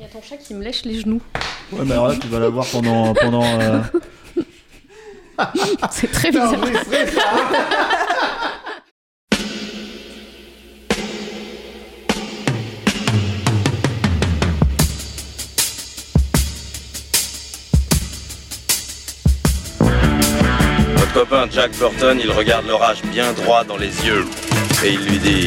Il y a ton chat qui me lèche les genoux. Ouais, mais alors là, tu vas la voir pendant. pendant euh, C'est très bizarre. Votre copain Jack Burton, il regarde l'orage bien droit dans les yeux et il lui dit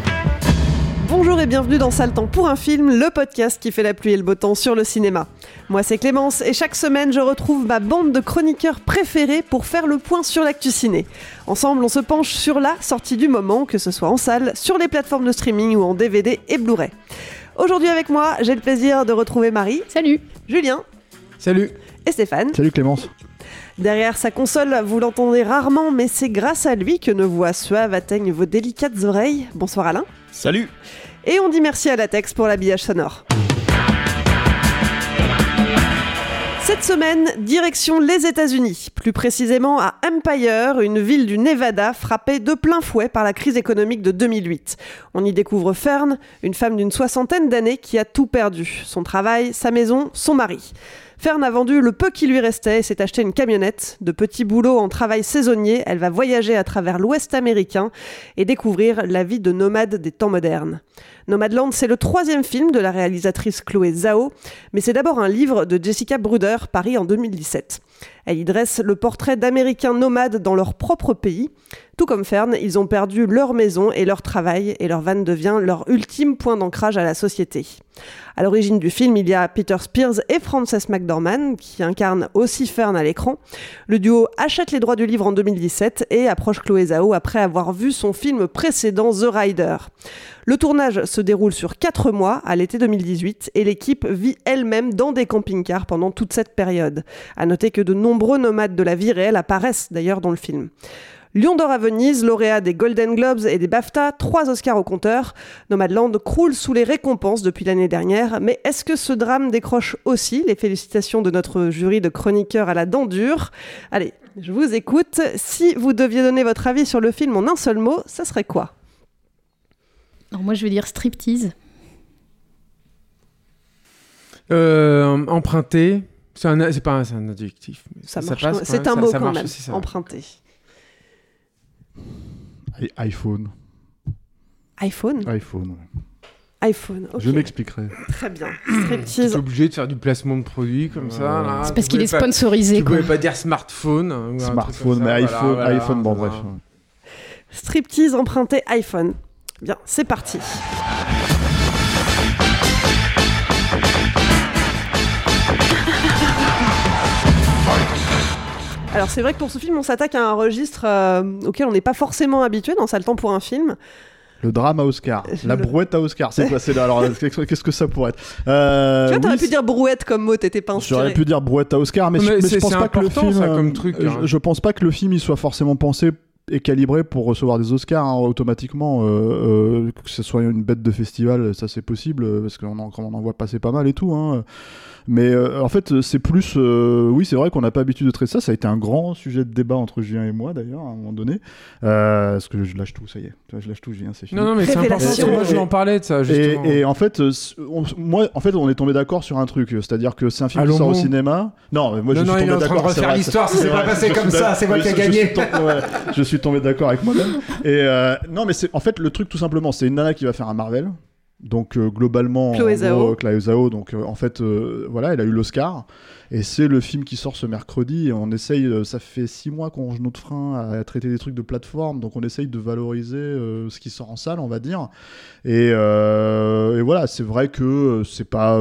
Bonjour et bienvenue dans Sale Temps pour un film, le podcast qui fait la pluie et le beau temps sur le cinéma. Moi c'est Clémence et chaque semaine je retrouve ma bande de chroniqueurs préférés pour faire le point sur l'actu ciné. Ensemble on se penche sur la sortie du moment, que ce soit en salle, sur les plateformes de streaming ou en DVD et Blu-ray. Aujourd'hui avec moi j'ai le plaisir de retrouver Marie, Salut. Julien Salut et Stéphane. Salut Clémence Derrière sa console, vous l'entendez rarement, mais c'est grâce à lui que nos voix suaves atteignent vos délicates oreilles. Bonsoir Alain. Salut Et on dit merci à Latex pour l'habillage sonore. Cette semaine, direction les États-Unis, plus précisément à Empire, une ville du Nevada frappée de plein fouet par la crise économique de 2008. On y découvre Fern, une femme d'une soixantaine d'années qui a tout perdu son travail, sa maison, son mari. Fern a vendu le peu qui lui restait et s'est acheté une camionnette. De petits boulots en travail saisonnier, elle va voyager à travers l'Ouest américain et découvrir la vie de nomade des temps modernes. Nomadland, c'est le troisième film de la réalisatrice Chloé Zhao, mais c'est d'abord un livre de Jessica Bruder, paru en 2017. Elle y dresse le portrait d'Américains nomades dans leur propre pays. Tout comme Fern, ils ont perdu leur maison et leur travail, et leur van devient leur ultime point d'ancrage à la société. À l'origine du film, il y a Peter Spears et Frances McDormand, qui incarnent aussi Fern à l'écran. Le duo achète les droits du livre en 2017 et approche Chloé Zhao après avoir vu son film précédent The Rider. Le tournage se déroule sur 4 mois à l'été 2018 et l'équipe vit elle-même dans des camping-cars pendant toute cette période. Nombreux nomades de la vie réelle apparaissent d'ailleurs dans le film. Lion d'or à Venise, lauréat des Golden Globes et des BAFTA, trois Oscars au compteur. Nomadland croule sous les récompenses depuis l'année dernière, mais est-ce que ce drame décroche aussi les félicitations de notre jury de chroniqueurs à la dent dure? Allez, je vous écoute. Si vous deviez donner votre avis sur le film en un seul mot, ça serait quoi? Alors moi je vais dire striptease. Euh, emprunté. C'est un, c'est pas un, c'est un adjectif. mais Ça ça marche. passe C'est même, un ça- mot ça quand marche même. aussi, ça. Emprunté. I- iPhone. iPhone iPhone, ouais. iPhone. ok. Je m'expliquerai. Très bien. T'es Striptease. obligé de faire du placement de produits comme ça. Là. C'est Tu parce qu'il pouvais est pas- sponsorisé. Tu quoi. pouvais pas dire smartphone. ou un truc Smartphone, comme mais ça, iPhone, voilà, voilà, iPhone, bon voilà. bref. Striptease emprunté iPhone. Bien, c'est parti. Alors c'est vrai que pour ce film, on s'attaque à un registre euh, auquel on n'est pas forcément habitué dans le temps pour un film. Le drame à Oscar. La Le- brouette à Oscar. C'est quoi c'est là Alors, qu'est-ce que ça pourrait être Euh, tu vois, t'aurais oui, pu dire brouette comme mot, t'étais pas J'aurais inspiré. pu dire brouette à Oscar, mais, Mais je, mais je c'est- pense pas que le film, ça, comme truc, je, hein. je pense pas que le film il soit forcément pensé et calibré pour recevoir des Oscars hein, automatiquement. euh, euh, que ce soit une bête de festival, ça c'est possible parce qu'on en, on en voit passer pas mal et tout. Hein. Mais euh, en fait, c'est plus, euh, oui, c'est vrai qu'on n'a pas l'habitude de traiter ça. Ça a été un grand sujet de débat entre Julien et moi d'ailleurs à un moment donné. Euh, parce que je lâche tout, ça y est. Je lâche tout, Julien, c'est fini. Non, non, mais c'est important. Moi, je vais en parler de ça, justement. Et, et en fait, euh, on- moi, en fait, on est tombé d'accord sur un truc, c'est-à-dire que c'est un film Allons qui sort au cinéma. Non, mais moi, Non, je non, suis tombé en train de d'accord. refaire l'histoire, ça s'est pas passé comme ça, c'est moi qui ai je gagné. suis tom- ouais, Je suis tombé d'accord avec moi-même. Et euh, non, mais en fait le truc tout simplement, c'est une nana qui va faire un Marvel. Donc euh, globalement, Chloé Zhao. gros, euh, Zhao, donc euh, en fait, euh, voilà, elle a eu l'Oscar et c'est le film qui sort ce mercredi. Et on essaye, ça fait six mois qu'on range notre frein à traiter des trucs de plateforme, donc on essaye de valoriser ce qui sort en salle, on va dire. Et, et voilà, c'est vrai que c'est pas.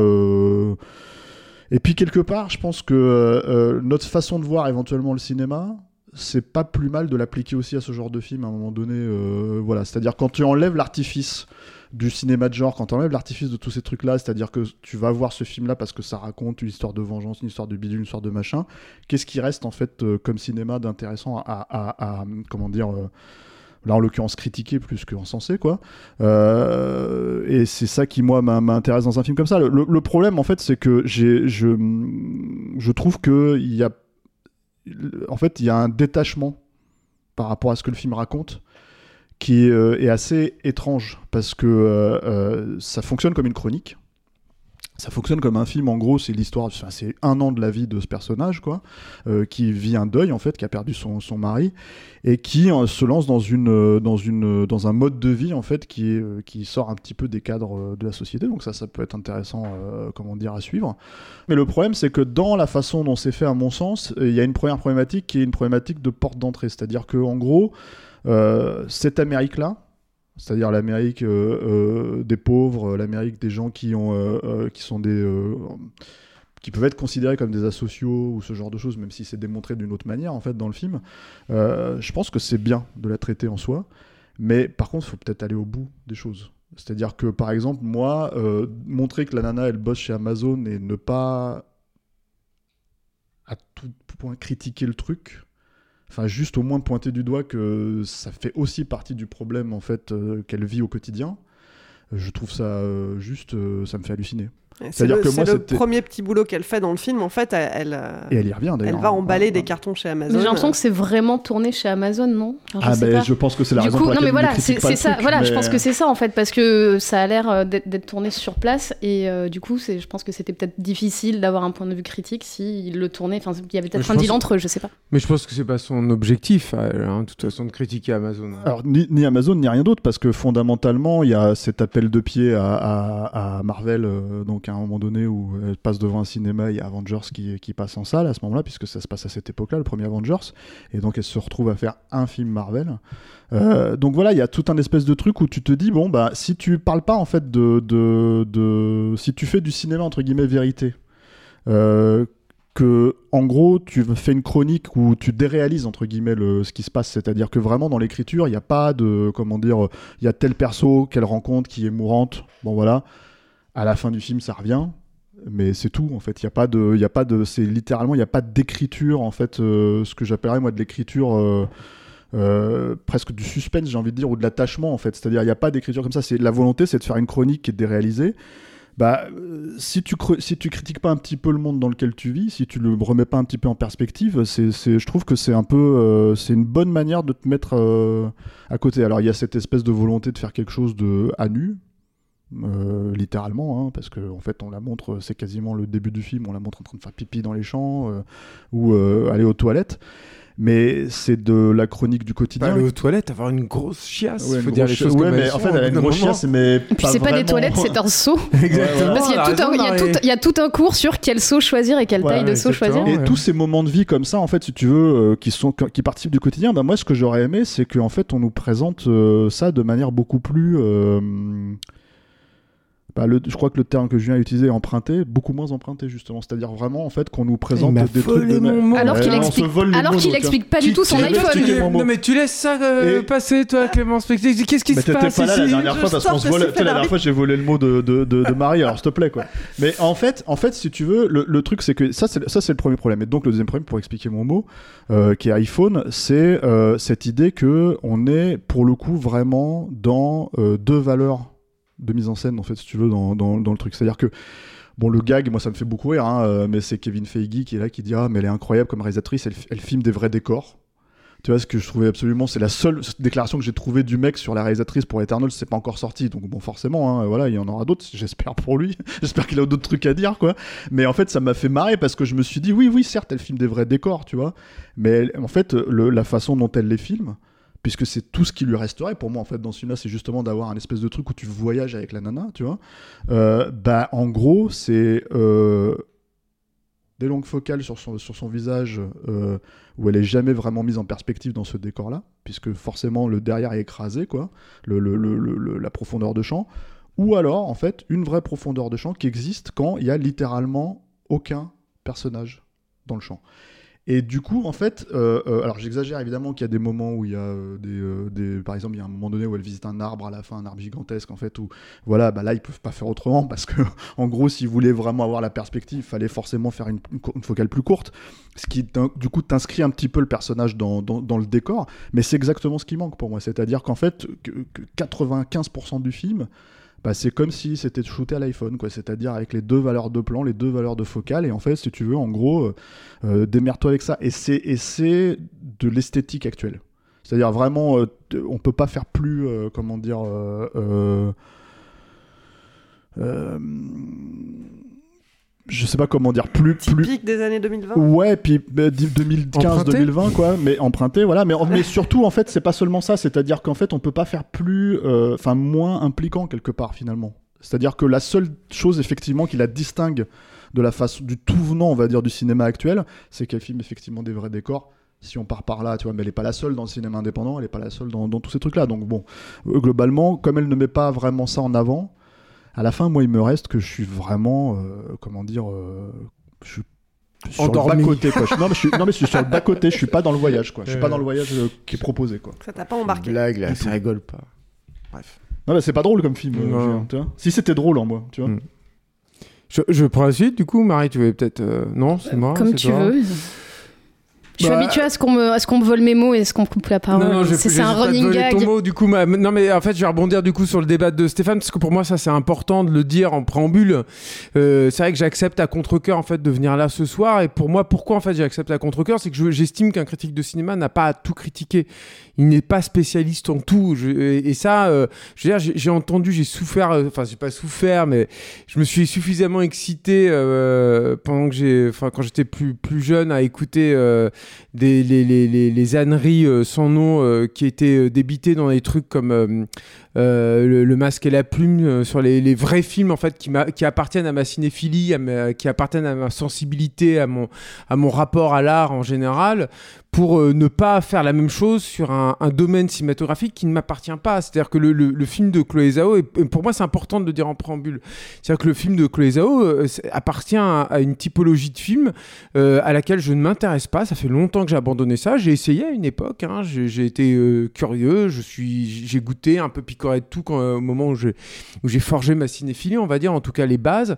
Et puis quelque part, je pense que notre façon de voir éventuellement le cinéma, c'est pas plus mal de l'appliquer aussi à ce genre de film à un moment donné. euh, voilà, c'est-à-dire quand tu enlèves l'artifice du cinéma de genre, quand tu enlèves l'artifice de tous ces trucs-là, c'est-à-dire que tu vas voir ce film-là parce que ça raconte une histoire de vengeance, une histoire de bidule, une histoire de machin, qu'est-ce qui reste en fait euh, comme cinéma d'intéressant à, comment dire euh, là en l'occurrence critiquer plus que encenser quoi et c'est ça qui moi m'intéresse dans un film comme ça le- le problème en fait c'est que j'ai je je trouve que il y a en fait il y a un détachement par rapport à ce que le film raconte qui euh, est assez étrange parce que euh, euh, ça fonctionne comme une chronique ça fonctionne comme un film, en gros, c'est l'histoire, enfin, c'est un an de la vie de ce personnage, quoi, euh, qui vit un deuil, en fait, qui a perdu son, son mari, et qui euh, se lance dans, une, euh, dans, une, dans un mode de vie, en fait, qui, qui sort un petit peu des cadres de la société, donc ça, ça peut être intéressant, comment dire, à suivre. Mais le problème, c'est que dans la façon dont c'est fait, à mon sens, il y a une première problématique qui est une problématique de porte d'entrée, c'est-à-dire que, en gros, cette Amérique-là, c'est-à-dire l'Amérique euh, euh, des pauvres, euh, l'Amérique des gens qui, ont, qui sont des... qui peuvent être considérés comme des asociaux ou ce genre de choses, même si c'est démontré d'une autre manière en fait dans le film. Je pense que c'est bien de la traiter en soi, mais par contre, il faut peut-être aller au bout des choses. C'est-à-dire que par exemple, moi, montrer que la nana elle bosse chez Amazon et ne pas à tout point critiquer le truc, enfin juste au moins pointer du doigt que ça fait aussi partie du problème en fait euh, qu'elle vit au quotidien. Je trouve ça euh, juste, euh, ça me fait halluciner. C'est C'est-à-dire le, que moi, c'est le premier petit boulot qu'elle fait dans le film. En fait, elle, elle, euh, Et elle y revient d'ailleurs. elle va hein. emballer des cartons chez Amazon. Mais j'ai l'impression que c'est vraiment tourné chez Amazon, non Ah sais ben pas. je pense que c'est la Du raison coup, pour non laquelle mais il ne voilà, c'est ça. truc, Voilà, je mais- pense que c'est ça en fait, parce que ça a l'air euh, d'être tourné sur place et euh, du coup, c'est, je pense que c'était peut-être difficile d'avoir un point de vue critique s'il le tournait. Enfin, il y avait Mais peut-être je un deal entre eux, je sais pas. Mais je pense que c'est pas son objectif, hein, de toute façon, de critiquer Amazon. hein. Alors, ni, ni Amazon, ni rien d'autre, parce que fondamentalement, il y a cet appel de pied à, Marvel, euh, donc à un moment donné où elle passe devant un cinéma, il y a Avengers qui, qui passe en salle à ce moment-là, puisque ça se passe à cette époque-là, le premier Avengers, et donc elle se retrouve à faire un film Marvel. Euh, donc voilà, il y a tout un espèce de truc où tu te dis, bon, bah, si tu parles pas en fait de. de, si tu fais du cinéma entre guillemets vérité, euh, que en gros tu fais une chronique où tu déréalises entre guillemets le, ce qui se passe, c'est-à-dire que vraiment dans l'écriture il n'y a pas de comment dire, il y a tel perso qu'elle rencontre qui est mourante, bon voilà, à la fin du film ça revient, mais c'est tout en fait, il y a pas de, il y a pas de, c'est littéralement il n'y a pas d'écriture en fait, euh, ce que j'appellerais moi de l'écriture. euh, euh, presque du suspense, j'ai envie de dire, ou de l'attachement en fait. C'est-à-dire, il n'y a pas d'écriture comme ça. C'est la volonté, c'est de faire une chronique qui est déréalisée. Bah, si tu si tu critiques pas un petit peu le monde dans lequel tu vis, si tu le remets pas un petit peu en perspective, c'est, je trouve que c'est un peu, c'est une bonne manière de te mettre à côté. Alors il y a cette espèce de volonté de faire quelque chose de à nu, euh, littéralement, hein, parce que en fait on la montre, c'est quasiment le début du film, on la montre en train de faire pipi dans les champs euh, ou euh, aller aux toilettes. Mais c'est de la chronique du Pas quotidien. aller aux toilettes, avoir une grosse chiasse, Ouais, faut une dire les choses ouais, comme mais elles en sont, fait, elle a une grosse chiasse, mais Et puis c'est pas des toilettes, c'est un seau. Exactement. Parce qu'il y a, tout un, y a tout- cours sur quel seau choisir et quelle Ouais, taille de seau choisir. Et tous ces moments de vie comme ça, en fait, si tu veux, euh, qui sont qui participent du quotidien, bah moi, ce que j'aurais aimé, c'est qu'en fait, on nous présente euh, ça de manière beaucoup plus. Bah, le, je crois que le terme que Julien a utilisé est emprunté, beaucoup moins emprunté justement. C'est-à-dire vraiment en fait qu'on nous présente des trucs de mot. Alors Ouais, qu'il explique, alors mots, qu'il explique pas Qui- du tout son iPhone. Non mais tu laisses ça euh, Et- passer toi Clémence Specté. Qu'est-ce qui Mais se t'étais passe pas là la ici dernière je fois parce sors qu'on se de volait. sifflet tu sais, La dernière d'arbitre. fois, j'ai volé le mot de, de, de, de Marie, alors s'il te plaît, quoi. Mais en fait, en fait, si tu veux, le, le truc, c'est que ça, c'est ça, c'est le premier problème. Et donc, le deuxième problème, pour expliquer mon mot, euh, qui est iPhone, c'est euh, cette idée que on est, pour le coup, vraiment dans euh, deux valeurs de mise en scène, en fait, si tu veux, dans, dans, le truc. C'est-à-dire que Bon, le gag, moi, ça me fait beaucoup rire, hein, euh, mais c'est Kevin Feige qui est là, qui dit Ah, mais elle est incroyable comme réalisatrice, elle, filme des vrais décors. Tu vois, ce que je trouvais absolument, c'est la seule déclaration que j'ai trouvée du mec sur la réalisatrice pour Eternal, c'est pas encore sorti. Donc, bon, forcément, hein, voilà, il y en aura d'autres, j'espère pour lui. j'espère qu'il a d'autres trucs à dire, quoi. Mais en fait, ça m'a fait marrer parce que je me suis dit Oui, oui, certes, elle filme des vrais décors, tu vois. Mais en fait, le- la façon dont elle les filme, puisque c'est tout ce qui lui resterait pour moi en fait dans ce film-là, c'est justement d'avoir un espèce de truc où tu voyages avec la nana, tu vois. Euh, bah en gros c'est euh, des longues focales sur son, visage euh, où elle est jamais vraiment mise en perspective dans ce décor-là, puisque forcément le derrière est écrasé, quoi, la profondeur de champ, ou alors en fait une vraie profondeur de champ qui existe quand il y a littéralement aucun personnage dans le champ. Et du coup, en fait, euh, euh, alors j'exagère évidemment qu'il y a des moments où il y a euh, des, par exemple, il y a un moment donné où elle visite un arbre à la fin, un arbre gigantesque, en fait, où voilà, bah là ils peuvent pas faire autrement parce que, en gros, s'ils voulaient vraiment avoir la perspective, il fallait forcément faire une, focale plus courte, ce qui du coup t'inscrit un petit peu le personnage dans, le décor, mais c'est exactement ce qui manque pour moi, c'est-à-dire qu'en fait, que, que 95% du film, bah, c'est comme si c'était shooté à l'iPhone, quoi. C'est-à-dire avec les deux valeurs de plan, les deux valeurs de focale, et en fait, si tu veux, en gros, euh, euh, démerde-toi avec ça. Et c'est de l'esthétique actuelle. C'est-à-dire vraiment, euh, on peut pas faire plus, euh, comment dire, je sais pas comment dire, plus, plus, Typique des années 2020. Ouais, puis bah, 2015-2020, quoi, mais emprunté, voilà. Mais, mais surtout, en fait, c'est pas seulement ça, c'est-à-dire qu'en fait, on peut pas faire plus, euh, enfin, moins impliquant quelque part, finalement. C'est-à-dire que la seule chose, effectivement, qui la distingue de la façon, du tout venant, on va dire, du cinéma actuel, c'est qu'elle filme effectivement des vrais décors. Si on part par là, tu vois, mais elle est pas la seule dans le cinéma indépendant, elle est pas la seule dans, dans tous ces trucs-là. Donc bon, euh, globalement, comme elle ne met pas vraiment ça en avant, à la fin, moi, il me reste que je suis vraiment, euh, comment dire, euh, je suis sur Endormi. le bas côté. Quoi. Non, mais je suis, non, mais je suis sur le bas côté. Je suis pas dans le voyage, quoi. Je suis pas dans le voyage euh, qui est proposé, quoi. Ça t'a pas embarqué. Blague là, ça rigole pas. Bref. Non, mais c'est pas drôle comme film. euh, Non. Julien, tu vois. Si c'était drôle en moi, tu vois. Mm. Je, je prends la suite, du coup, Marie, tu veux peut-être. euh, Non, c'est moi. Comme c'est tu toi veux. Je suis Bah, habituée à ce qu'on me, à ce qu'on me vole mes mots et à ce qu'on me coupe la parole. Non, non, j'ai- c'est un running gag. ton mot, du coup, ma- non, mais en fait, je vais rebondir du coup sur le débat de Stéphane parce que pour moi, ça c'est important de le dire en préambule. Euh, c'est vrai que j'accepte à contre-cœur en fait de venir là ce soir et pour moi, pourquoi en fait j'accepte à contre-cœur, c'est que je- j'estime qu'un critique de cinéma n'a pas à tout critiquer. Il n'est pas spécialiste en tout. Je- et, ça, euh, je veux dire, j'ai entendu, j'ai souffert. euh, Enfin, j'ai pas souffert, mais je me suis suffisamment excité euh, pendant que j'ai, enfin, quand j'étais plus plus jeune à écouter des les, les, âneries euh, sans nom euh, qui étaient euh, débitées dans des trucs comme euh, le, masque et la plume euh, sur les, vrais films en fait qui, appartiennent à ma cinéphilie, qui appartiennent à ma sensibilité, à mon, rapport à l'art en général, pour euh, ne pas faire la même chose sur un, domaine cinématographique qui ne m'appartient pas. C'est-à-dire que le, film de Chloé Zhao, et pour moi c'est important de le dire en préambule, c'est-à-dire que le film de Chloé Zhao appartient à, une typologie de film à laquelle je ne m'intéresse pas. Ça fait longtemps que j'ai abandonné ça. J'ai essayé à une époque. hein. J'ai été curieux. J'ai goûté un peu picoré de tout euh, au moment où j'ai forgé ma cinéphilie, on va dire, en tout cas les bases.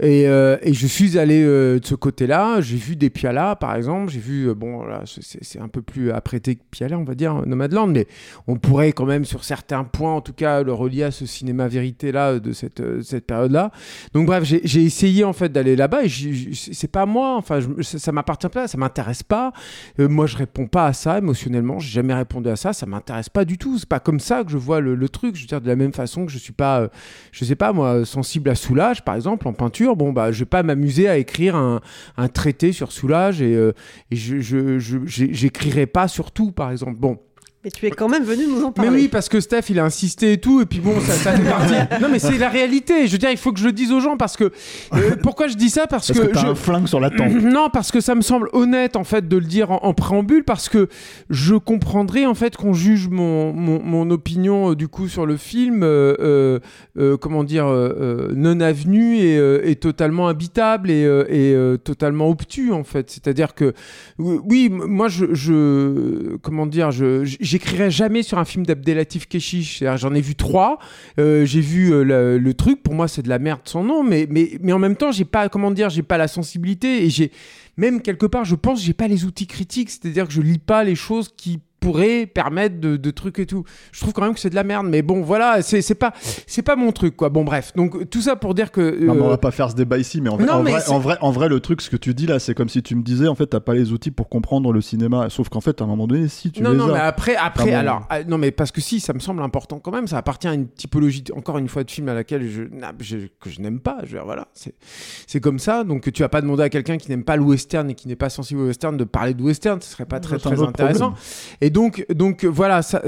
Et, euh, et je suis allé euh, de ce côté-là. J'ai vu des Piala, par exemple. J'ai vu, euh, bon, là, c'est- un peu plus apprêté que Piala, on va dire, Nomadland, mais on pourrait quand même, sur certains points, en tout cas, le relier à ce cinéma vérité-là de cette, cette période-là. Donc, bref, j'ai essayé, en fait, d'aller là-bas et c'est pas moi, enfin, je- ça, m'appartient pas, ça m'intéresse pas. Moi, je réponds pas à ça émotionnellement. J'ai jamais répondu à ça. Ça m'intéresse pas du tout. C'est pas comme ça que je vois le, le truc. Je veux dire, de la même façon que je suis pas, euh, je sais pas, moi, sensible à Soulage, par exemple, en peinture. Bon, bah, je vais pas m'amuser à écrire un, traité sur Soulage et, euh, et je, je, pas sur tout, par exemple. Bon. Mais tu es quand même venu nous en Mais parler. oui, parce que Steph, il a insisté et tout, et puis bon, ça, ça fait partie. Non, mais c'est la réalité. Je veux dire, il faut que je le dise aux gens parce que. euh, pourquoi je dis ça? Parce, Parce que t'as je- un flingue sur la tempe. non, parce que ça me semble honnête en fait de le dire en, en préambule, parce que je comprendrais en fait qu'on juge mon, mon, mon opinion euh, du coup sur le film, euh, comment dire, non avenue et, euh, et totalement habitable et, euh, et euh, totalement obtus en fait. C'est-à-dire que oui, moi je, je comment dire, je j'écrirais jamais sur un film d'Abdelatif Keshish. J'en ai vu trois, euh, j'ai vu euh, le, le truc. Pour moi, c'est de la merde sans nom, mais mais mais en même temps, j'ai pas comment dire, j'ai pas la sensibilité et j'ai même quelque part, je pense, j'ai pas les outils critiques. C'est-à-dire que je lis pas les choses qui pourraient permettre de, de trucs et tout. Je trouve quand même que c'est de la merde, mais bon, voilà, c'est pas c'est pas mon truc quoi. Bon bref, donc tout ça pour dire que Non, mais on euh, va pas faire ce débat ici, mais en, vrai, Non, en, mais vrai, c'est- en, vrai, en vrai, le truc, ce que tu dis là, c'est comme si tu me disais, en fait, t'as pas les outils pour comprendre le cinéma. Sauf qu'en fait, à un moment donné, si tu non, les non, as. mais après, après, Ah alors, ah, non, mais parce que si, ça me semble important quand même. Ça appartient à une typologie, encore une fois, de film à laquelle je, que je n'aime pas. Je veux dire, voilà, c'est, c'est comme ça. Donc, tu vas pas demander à quelqu'un qui n'aime pas le western et qui n'est pas sensible au western de parler de western. Ce serait pas très, très intéressant. problème. Et donc, donc voilà, ça,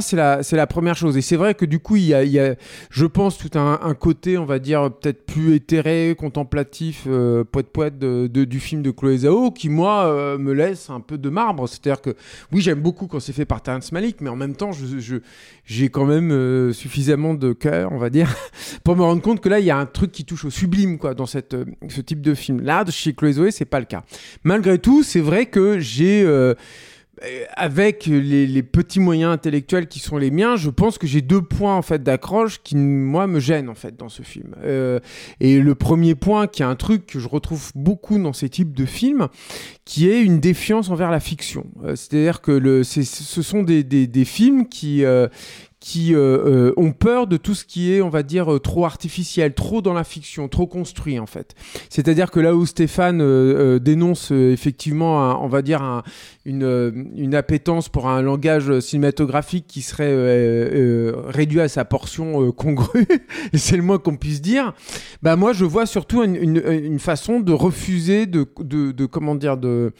c'est la, première chose. Et c'est vrai que du coup, il y a, je pense, tout un, côté, on va dire, peut-être plus éthéré, contemplatif, euh, poète poète de, de- du film de Chloé Zhao, qui moi euh, me laisse un peu de marbre. C'est-à-dire que oui, j'aime beaucoup quand c'est fait par Terrence Malick, mais en même temps, j'ai quand même euh, suffisamment de cœur, on va dire, pour me rendre compte que là, il y a un truc qui touche au sublime, quoi, dans euh, ce type de film. Là, chez Chloé Zhao, c'est pas le cas. Malgré tout, c'est vrai que j'ai avec les, petits moyens intellectuels qui sont les miens, je pense que j'ai deux points en fait d'accroche qui moi me gênent en fait dans ce film. Euh, et le premier point, qui est un truc que je retrouve beaucoup dans ces types de films, qui est une défiance envers la fiction. Euh, C'est-à-dire que ce sont des, films qui euh, qui euh, euh, ont peur de tout ce qui est, on va dire, euh, trop artificiel, trop dans la fiction, trop construit en fait. C'est-à-dire que là où Stéphane dénonce effectivement, on va dire, un- une, une appétence pour un langage cinématographique qui serait réduit à sa portion congrue, c'est le moins qu'on puisse dire, bah moi je vois surtout une, façon de refuser de- comment dire, de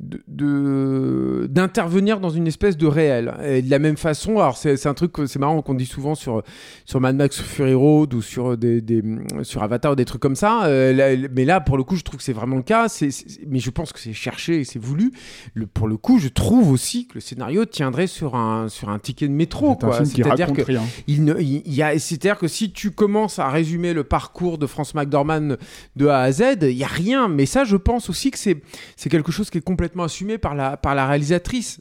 de- d'intervenir dans une espèce de réel et de la même façon alors c'est un truc c'est marrant qu'on dit souvent sur sur Mad Max Fury Road ou sur des, des- sur Avatar ou des trucs comme ça euh, là- mais là pour le coup je trouve que c'est vraiment le cas c'est mais je pense que c'est cherché et c'est voulu le, pour le coup je trouve aussi que le scénario tiendrait sur un sur un ticket de métro c'est-à-dire que rien. il ne, il il y a, c'est-à-dire que si tu commences à résumer le parcours de France McDormand de A à Z, il y a rien. Mais ça, je pense aussi que c'est, c'est quelque chose qui est complètement assumé par la, par la réalisatrice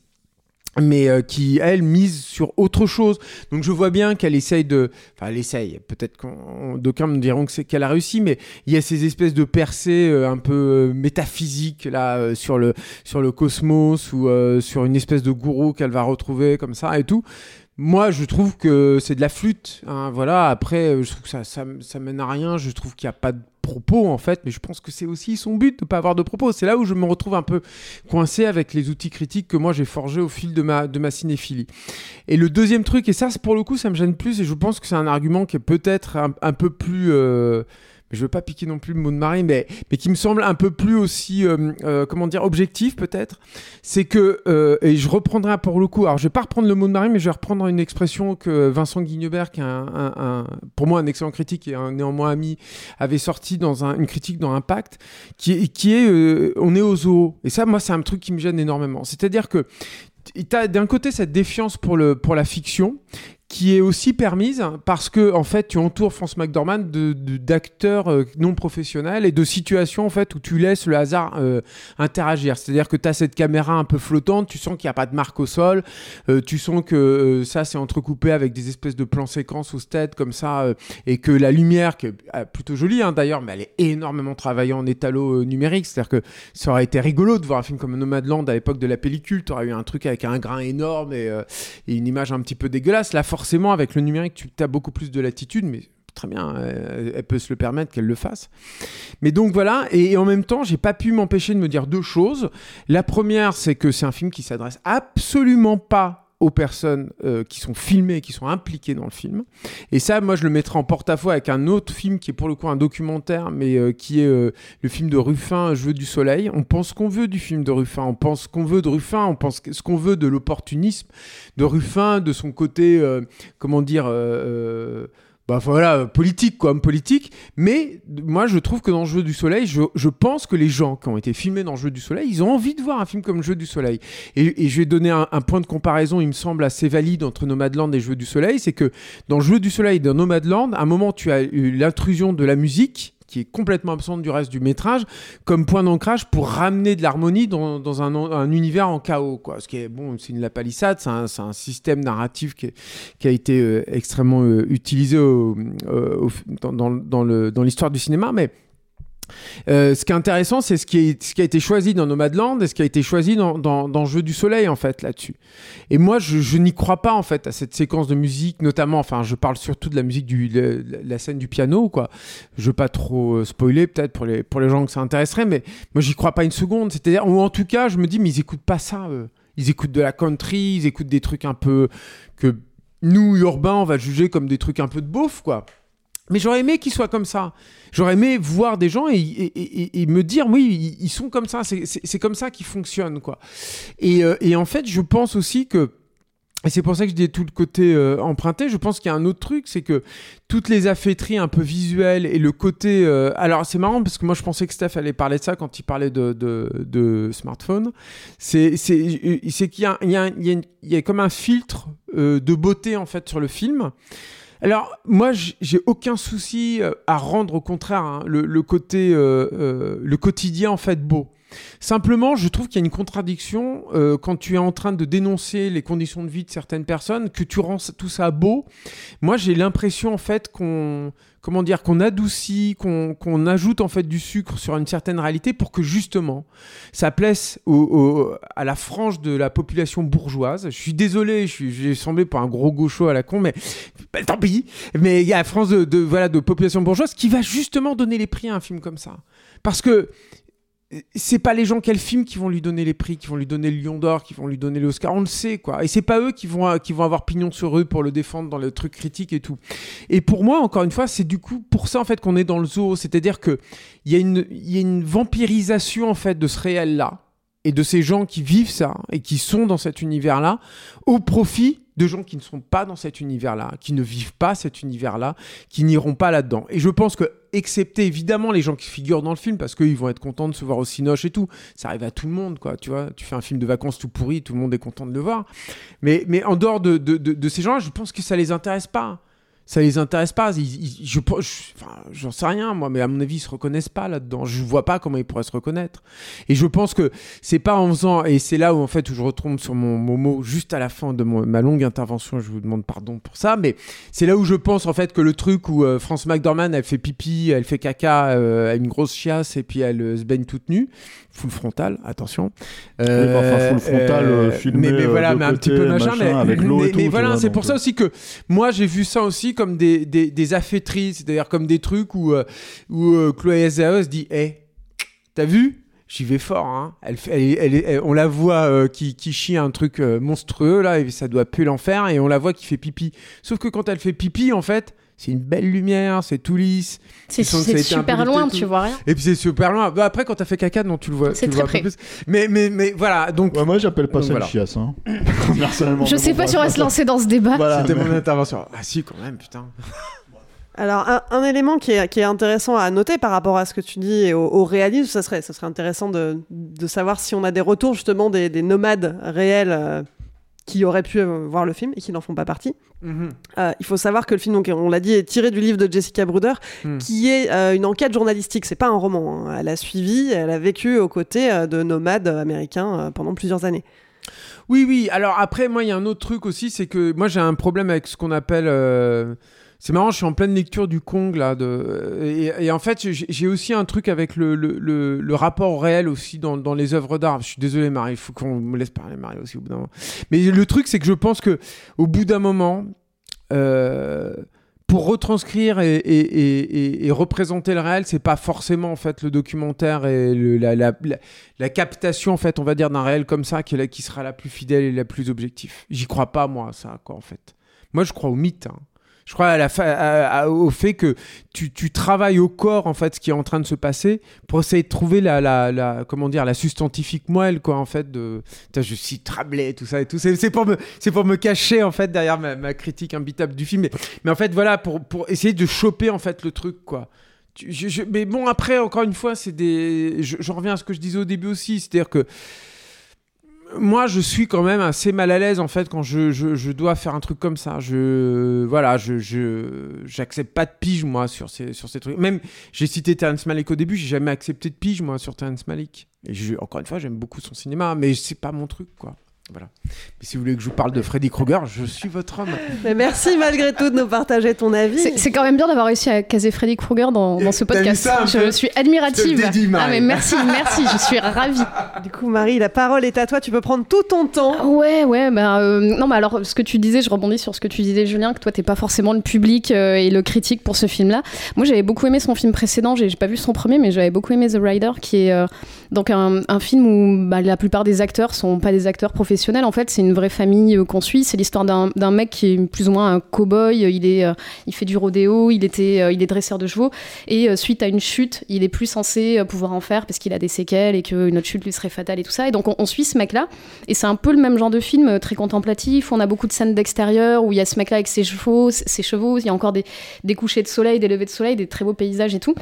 mais euh, qui elle mise sur autre chose. Donc je vois bien qu'elle essaye de, enfin elle essaye. Peut-être qu'on, d'aucuns me diront que qu'elle a réussi, mais il y a ces espèces de percées euh, un peu euh, métaphysiques là sur le sur le cosmos ou sur une espèce de gourou qu'elle va retrouver comme ça et tout. Moi, je trouve que c'est de la flûte. hein, voilà. Après, euh, je trouve que ça, ça, mène à rien. Je trouve qu'il n'y a pas de propos, en fait. Mais je pense que c'est aussi son but de ne pas avoir de propos. C'est là où je me retrouve un peu coincé avec les outils critiques que moi j'ai forgés au fil de ma, de ma cinéphilie. Et le deuxième truc, et ça, pour le coup, ça me gêne plus. Et je pense que c'est un argument qui est peut-être un, un peu plus. euh, je veux pas piquer non plus le mot de Marie, mais, mais qui me semble un peu plus aussi, euh, euh, comment dire, objectif peut-être. C'est que, euh, et je reprendrai pour le coup, alors je vais pas reprendre le mot de Marie, mais je vais reprendre une expression que Vincent Guignebert, qui est pour moi un excellent critique et un néanmoins ami, avait sorti dans un- une critique dans Impact, qui est, qui est on est au zoo. Et ça, moi, c'est un truc qui me gêne énormément. C'est-à-dire que tu as d'un côté cette défiance pour, le, pour la fiction qui est aussi permise parce que en fait tu entoures France McDormand de, d'acteurs euh, non professionnels et de situations en fait où tu laisses le hasard euh, interagir. C'est-à-dire que tu as cette caméra un peu flottante tu sens qu'il n'y a pas de marque au sol euh, tu sens que ça c'est entrecoupé avec des espèces de plans séquences au stade comme ça et que la lumière qui est plutôt jolie hein, d'ailleurs mais elle est énormément travaillée en étalo euh, numérique. C'est-à-dire que ça aurait été rigolo de voir un film comme Nomadland à l'époque de la pellicule. Tu aurais eu un truc avec un grain énorme et, et une image un petit peu dégueulasse. Là forcément avec le numérique tu as beaucoup plus de latitude mais très bien, euh, elle peut se le permettre qu'elle le fasse. Mais donc voilà, et, et en même temps, j'ai pas pu m'empêcher de me dire deux choses. La première, c'est que c'est un film qui s'adresse absolument pas aux personnes euh, qui sont filmées, qui sont impliquées dans le film. Et ça, moi, je le mettrai en porte-à-faux avec un autre film qui est pour le coup un documentaire, mais euh, qui est euh, le film de Ruffin, Je veux du soleil. On pense qu'on veut du film de Ruffin, on pense qu'on veut de Ruffin, on pense ce qu'on veut de l'opportunisme de Ruffin, de son côté, comment dire, bah voilà, politique, quoi, politique. Mais moi, je trouve que dans Jeu du Soleil, je, je pense que les gens qui ont été filmés dans Jeu du Soleil, ils ont envie de voir un film comme Jeu du Soleil. Et, et je vais donner un, un point de comparaison, il me semble assez valide entre Nomadland et Jeu du Soleil, c'est que dans Jeu du Soleil, dans Nomadland, à un moment, tu as eu l'intrusion de la musique qui est complètement absente du reste du métrage, comme point d'ancrage pour ramener de l'harmonie dans, un, un univers en chaos. Quoi. Ce qui est, bon, c'est une la palissade, c'est un, système narratif qui, a été euh, extrêmement euh, utilisé euh, dans, dans l'histoire du cinéma, mais euh, ce qui est intéressant, c'est ce qui, a été choisi dans Nomadland et ce qui a été choisi dans, dans, Jeu du Soleil, en fait, là-dessus. Et moi, je, n'y crois pas, en fait, à cette séquence de musique, notamment, enfin, je parle surtout de la musique, du, de la, la scène du piano, quoi. Je veux pas trop euh, spoiler, peut-être, pour les, pour les gens que ça intéresserait, mais moi, j'y crois pas une seconde. C'est-à-dire, ou en tout cas, je me dis, mais ils écoutent pas ça, eux. Ils écoutent de la country, ils écoutent des trucs un peu que nous, urbains, on va juger comme des trucs un peu de beauf, quoi. Mais j'aurais aimé qu'ils soient comme ça. J'aurais aimé voir des gens et, me dire, oui, ils- sont comme ça. C'est- comme ça qu'ils fonctionnent, quoi. Et, euh, et en fait, je pense aussi que et c'est pour ça que je dis tout le côté euh, emprunté. Je pense qu'il y a un autre truc, c'est que toutes les affaîtries un peu visuelles et le côté. euh, alors c'est marrant parce que moi je pensais que Steph allait parler de ça quand il parlait de, smartphone. C'est qu'il y a comme un filtre de beauté en fait sur le film. Alors, moi, j'ai aucun souci euh, à rendre, au contraire, hein, le, le côté, euh, euh, le quotidien en fait beau. Simplement, je trouve qu'il y a une contradiction euh, quand tu es en train de dénoncer les conditions de vie de certaines personnes, que tu rends tout ça beau. Moi, j'ai l'impression en fait qu'on, comment dire, qu'on adoucit, qu'on ajoute en fait du sucre sur une certaine réalité pour que justement ça plaise à la frange de la population bourgeoise. Je suis désolé, j'ai semblé pour un gros gaucho à la con, mais bah, tant pis. Mais il y a la France de, de- voilà de population bourgeoise qui va justement donner les prix à un film comme ça, parce que c'est pas les gens qui le film qui vont lui donner les prix, qui vont lui donner le Lion d'Or, qui vont lui donner l'Oscar, on le sait quoi. Et c'est pas eux qui vont qui vont avoir pignon sur eux pour le défendre dans le truc critique et tout. Et pour moi, encore une fois, c'est du coup pour ça en fait qu'on est dans le zoo, c'est-à-dire que il y a une il y a une vampirisation en fait de ce réel là et de ces gens qui vivent ça et qui sont dans cet univers là au profit de gens qui ne sont pas dans cet univers-là, qui ne vivent pas cet univers-là, qui n'iront pas là-dedans. Et je pense que, excepté évidemment les gens qui figurent dans le film, parce qu'ils vont être contents de se voir au Cinoche et tout, ça arrive à tout le monde, quoi, tu vois. Tu fais un film de vacances tout pourri, tout le monde est content de le voir. Mais, mais en dehors de, de, de- de ces gens-là, je pense que ça les intéresse pas. Ça les intéresse pas. Ils- ils- je, je- j'en sais rien, moi, mais à mon avis, ils se reconnaissent pas là-dedans. Je vois pas comment ils pourraient se reconnaître. Et je pense que c'est pas en faisant, et c'est là où en fait où je retombe sur mon, mon mot juste à la fin de mon- ma longue intervention, je vous demande pardon pour ça, mais c'est là où je pense en fait que le truc où euh, France McDormand elle fait pipi, elle fait caca, euh, elle a une grosse chiasse et puis elle euh, se baigne toute nue, full frontal, attention. Oui, enfin, full frontal, filmé, mais, mais voilà, mais un petit peu machin, machin, mais, avec l'eau et mais- tout, mais tu voilà, c'est pour ça aussi que moi j'ai vu ça aussi comme des, des, des c'est-à-dire comme des trucs où, euh, où euh, Chloé Zhao se dit, hé, t'as vu? J'y vais fort, hein. Elle, elle, on la voit euh, qui, qui chie un truc monstrueux là, et ça doit puer l'enfer, et on la voit qui fait pipi. Sauf que quand elle fait pipi, en fait, c'est une belle lumière, c'est tout lisse. C'est super loin, tu vois rien. Et puis c'est super loin. Bah, après, quand t'as fait caca, non, tu le vois. C'est très vois près. plus. Mais, mais, mais voilà, donc. Ouais, moi, j'appelle pas Donc ça voilà. une chiasse. Hein. Personnellement, Je sais bon, pas si on va se lancer dans ce débat. Voilà, C'était mais- mon intervention. Ah si, quand même, putain. Alors, un, un élément qui est, qui est intéressant à noter par rapport à ce que tu dis et au, au réalisme, ça serait, ça serait intéressant de, de savoir si on a des retours justement des, des nomades réels euh, qui auraient pu euh, voir le film et qui n'en font pas partie. Mhm. Euh, il faut savoir que le film, donc, on l'a dit, est tiré du livre de Jessica Bruder, Hmm. qui est euh, une enquête journalistique. C'est pas un roman. hein. Elle a suivi, elle a vécu aux côtés euh, de nomades américains pendant plusieurs années. Oui, oui. Alors après, moi, il y a un autre truc aussi, c'est que moi, j'ai un problème avec ce qu'on appelle. C'est marrant, je suis en pleine lecture du Kong là, et, en fait j'ai aussi un truc avec le, le, le, rapport réel aussi dans, les œuvres d'art. Je suis désolé Marie, il faut qu'on me laisse parler Marie aussi au bout d'un moment. Mais le truc c'est que je pense que au bout d'un moment, euh, pour retranscrire et, représenter le réel, c'est pas forcément en fait le documentaire et la, captation en fait, on va dire d'un réel comme ça qui sera la plus fidèle et la plus objective. J'y crois pas moi ça quoi en fait. Moi je crois au mythe. hein. Je crois au fait que tu, travailles au corps en fait ce qui est en train de se passer pour essayer de trouver la, comment dire la substantifique moelle quoi en fait de je cite Rabelais tout ça et tout. C'est pour me c'est pour me cacher en fait derrière ma, critique imbitable du film. Mais, en fait voilà pour, essayer de choper en fait le truc quoi. Mais bon après encore une fois c'est des je- j'en reviens à ce que je disais au début aussi. C'est à dire que moi, je suis quand même assez mal à l'aise en fait quand je, je, dois faire un truc comme ça. Je voilà, je je j'accepte pas de pige moi sur ces sur ces trucs. Même j'ai cité Terrence Malick au début, j'ai jamais accepté de pige moi sur Terrence Malick. Et je, encore une fois, j'aime beaucoup son cinéma, mais c'est pas mon truc quoi. Voilà. Mais si vous voulez que je vous parle de Freddy Krueger, je suis votre homme. Mais merci malgré tout de nous partager ton avis. C'est quand même bien d'avoir réussi à caser Freddy Krueger dans, dans ce podcast. ça je suis Je te admirative. le dédie, Marie. ah mais merci, merci, je suis ravie. Du coup, Marie, la parole est à toi. Tu peux prendre tout ton temps. Ouais, ouais, bah, euh, non, mais alors, ce que tu disais, je rebondis sur ce que tu disais, Julien, que toi, t'es pas forcément le public euh, et le critique pour ce film-là. Moi, j'avais beaucoup aimé son film précédent, j'ai j'ai pas vu son premier, mais j'avais beaucoup aimé The Rider, qui est euh, donc un, film où bah, la plupart des acteurs sont pas des acteurs professionnels professionnel. En fait, c'est une vraie famille euh, qu'on suit. C'est l'histoire d'un mec qui est plus ou moins un cow-boy. Il, est, euh, il fait du rodéo, il, était, euh, il est dresseur de chevaux. Et euh, suite à une chute, il est plus censé euh, pouvoir en faire parce qu'il a des séquelles et qu'une autre chute lui serait fatale et tout ça. Et donc, on, suit ce mec-là. Et c'est un peu le même genre de film, euh, très contemplatif. On a beaucoup de scènes d'extérieur où il y a ce mec-là avec ses chevaux, ses chevaux. Il y a encore des, des couchers de soleil, des levées de soleil, des très beaux paysages et tout.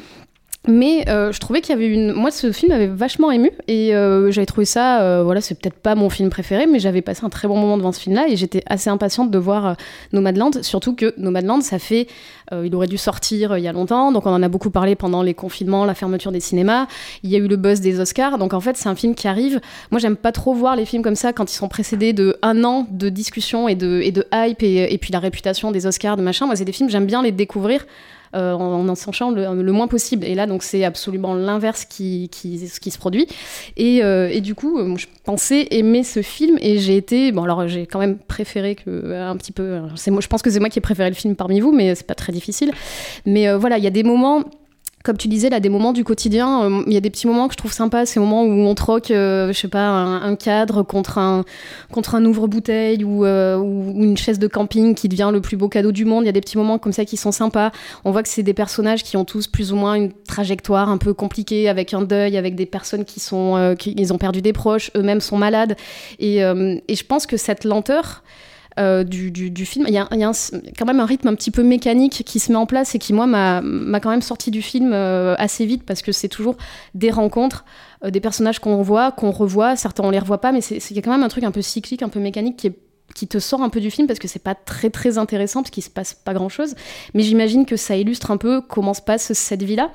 Mais euh, je trouvais qu'il y avait une. Moi, ce film m'avait vachement ému et euh, j'avais trouvé ça. euh, voilà, c'est peut-être pas mon film préféré, mais j'avais passé un très bon moment devant ce film-là et j'étais assez impatiente de voir Nomadland. Surtout que Nomadland, ça fait. il aurait dû sortir il y a longtemps, donc on en a beaucoup parlé pendant les confinements, la fermeture des cinémas. Il y a eu le buzz des Oscars, donc en fait, c'est un film qui arrive. Moi, j'aime pas trop voir les films comme ça quand ils sont précédés de un an de discussion et de, et de hype et, et puis la réputation des Oscars, de machin. Moi, c'est des films, j'aime bien les découvrir euh, en en s'enchant le, moins possible. Et là, donc, c'est absolument l'inverse qui, qui, qui se produit. Et, euh, et du coup, euh, je pensais aimer ce film et j'ai été. Bon, alors, j'ai quand même préféré que. Un petit peu. moi, je pense que c'est moi qui ai préféré le film parmi vous, mais c'est pas très difficile. Mais voilà, il y a des moments. Comme tu disais, là, des moments du quotidien, euh, il y a des petits moments que je trouve sympas, ces moments où on troque, euh, je sais pas, un, cadre contre un, contre un ouvre-bouteille ou, euh, ou une chaise de camping qui devient le plus beau cadeau du monde. Il y a des petits moments comme ça qui sont sympas. On voit que c'est des personnages qui ont tous plus ou moins une trajectoire un peu compliquée, avec un deuil, avec des personnes qui sont, qui ils ont perdu des proches, eux-mêmes sont malades. Et je pense que cette lenteur. Euh, du, film, il y a, quand même un rythme un petit peu mécanique qui se met en place et qui moi m'a quand même sorti du film euh, assez vite parce que c'est toujours des rencontres, euh, des personnages qu'on voit, qu'on revoit, certains on les revoit pas, mais c'est quand même un truc un peu cyclique, un peu mécanique qui qui te sort un peu du film parce que c'est pas très très intéressant parce qu'il se passe pas grand chose mais j'imagine que ça illustre un peu comment se passe cette vie là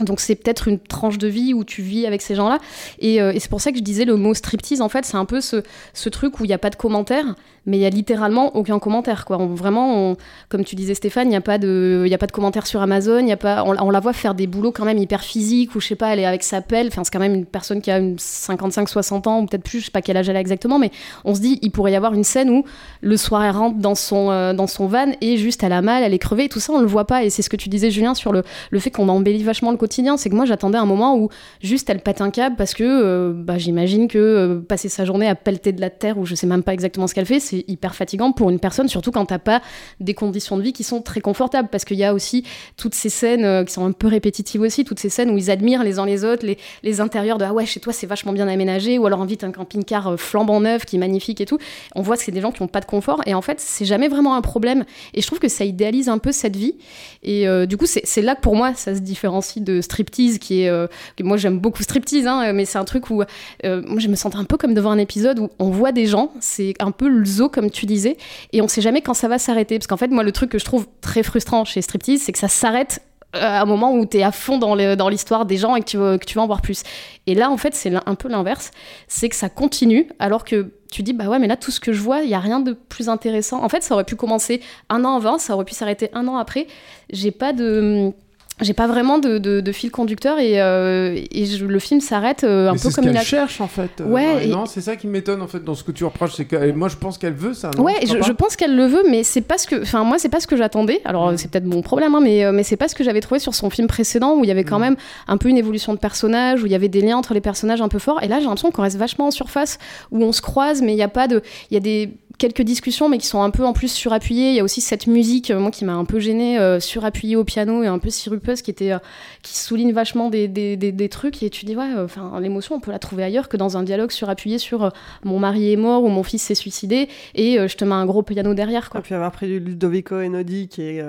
donc c'est peut-être une tranche de vie où tu vis avec ces gens-là. Et, euh, et c'est pour ça que je disais le mot striptease, en fait, c'est un peu ce, truc où il n'y a pas de commentaires, mais il y a littéralement aucun commentaire. Quoi. Vraiment, comme tu disais Stéphane, il n'y a, pas de- y a pas de commentaires sur Amazon, y a pas, on, la voit faire des boulots quand même hyper physiques, ou je sais pas, elle est avec sa pelle, enfin c'est quand même une personne qui a une 55-60 ans, ou peut-être plus, je sais pas quel âge elle a exactement, mais on se dit, il pourrait y avoir une scène où le soir elle rentre dans son, euh, dans son van et juste elle a mal, elle est crevée, et tout ça on le voit pas, et c'est ce que tu disais Julien sur le, le fait qu'on embellit vachement le c'est que moi j'attendais un moment où juste elle pète un câble parce que euh, bah, j'imagine que euh, passer sa journée à pelleter de la terre ou je sais même pas exactement ce qu'elle fait, c'est hyper fatigant pour une personne, surtout quand t'as pas des conditions de vie qui sont très confortables. Parce qu'il y a aussi toutes ces scènes euh, qui sont un peu répétitives aussi, toutes ces scènes où ils admirent les uns les autres, les, intérieurs de ah ouais chez toi c'est vachement bien aménagé. Ou alors invite un camping-car euh, flambant neuf qui est magnifique et tout. On voit que c'est des gens qui ont pas de confort et en fait c'est jamais vraiment un problème. Et je trouve que ça idéalise un peu cette vie. Et du coup c'est là que pour moi ça se différencie de striptease qui est euh, moi j'aime beaucoup striptease hein, mais c'est un truc où euh, moi je me sentais un peu comme devant un épisode où on voit des gens c'est un peu le zoo comme tu disais et on sait jamais quand ça va s'arrêter parce qu'en fait moi le truc que je trouve très frustrant chez striptease c'est que ça s'arrête euh, à un moment où tu es à fond dans le- dans l'histoire des gens et que tu, veux, que tu veux en voir plus. Et là, en fait, c'est un peu l'inverse. C'est que ça continue, alors que tu dis, bah ouais, mais là, tout ce que je vois, il y a rien de plus intéressant. En fait, ça aurait pu commencer un an avant, ça aurait pu s'arrêter un an après. J'ai pas de. J'ai pas vraiment de, de- de fil conducteur et, euh, et je- le film s'arrête euh, un Mais peu ce comme il a. cherche en fait. euh, Ouais, et- Non, c'est ça qui m'étonne en fait dans ce que tu reproches. C'est que moi je pense qu'elle veut ça. Non? Ouais, je, pense qu'elle le veut, mais c'est pas ce que. Enfin, moi, c'est pas ce que j'attendais. Alors, c'est peut-être mon problème, hein, mais, mais c'est pas ce que j'avais trouvé sur son film précédent où il y avait quand même un peu une évolution de personnages, où il y avait des liens entre les personnages un peu forts. Et là, j'ai l'impression qu'on reste vachement en surface, où on se croise, mais il y a pas de. Il y a des quelques discussions, mais qui sont un peu en plus surappuyées. Il y a aussi cette musique, euh, moi, qui m'a un peu gênée, euh, surappuyée au piano et un peu sirupeuse, qui était. euh, qui souligne vachement des, des, des, des trucs. Et tu dis, ouais, enfin, l'émotion, on peut la trouver ailleurs que dans un dialogue surappuyé sur mon mari est mort ou mon fils s'est suicidé et je te mets un gros piano derrière, quoi. Et puis avoir pris du Ludovico Einaudi, qui est.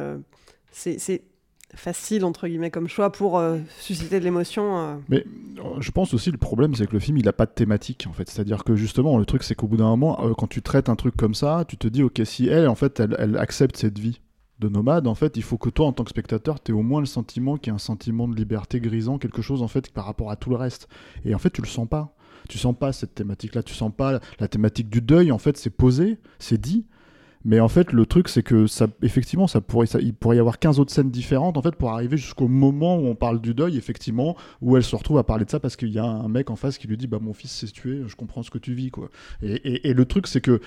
c'est facile, entre guillemets, comme choix pour euh, susciter de l'émotion. euh. Mais euh, je pense aussi le problème c'est que le film il a pas de thématique en fait. C'est-à-dire que justement le truc c'est qu'au bout d'un moment quand tu traites un truc comme ça, tu te dis ok si elle en fait elle, accepte cette vie de nomade en fait il faut que toi en tant que spectateur tu aies au moins le sentiment qu'il y a un sentiment de liberté grisant quelque chose en fait par rapport à tout le reste. Et en fait tu le sens pas. Tu sens pas cette thématique là, tu sens pas la thématique du deuil en fait c'est posé, c'est dit. Mais en fait, le truc, c'est que ça, effectivement, ça pourrait, ça- il pourrait y avoir 15 autres scènes différentes, en fait, pour arriver jusqu'au moment où on parle du deuil, effectivement, où elle se retrouve à parler de ça parce qu'il y a un mec en face qui lui dit, bah, mon fils s'est tué, je comprends ce que tu vis, quoi. Et, et- et le truc, c'est que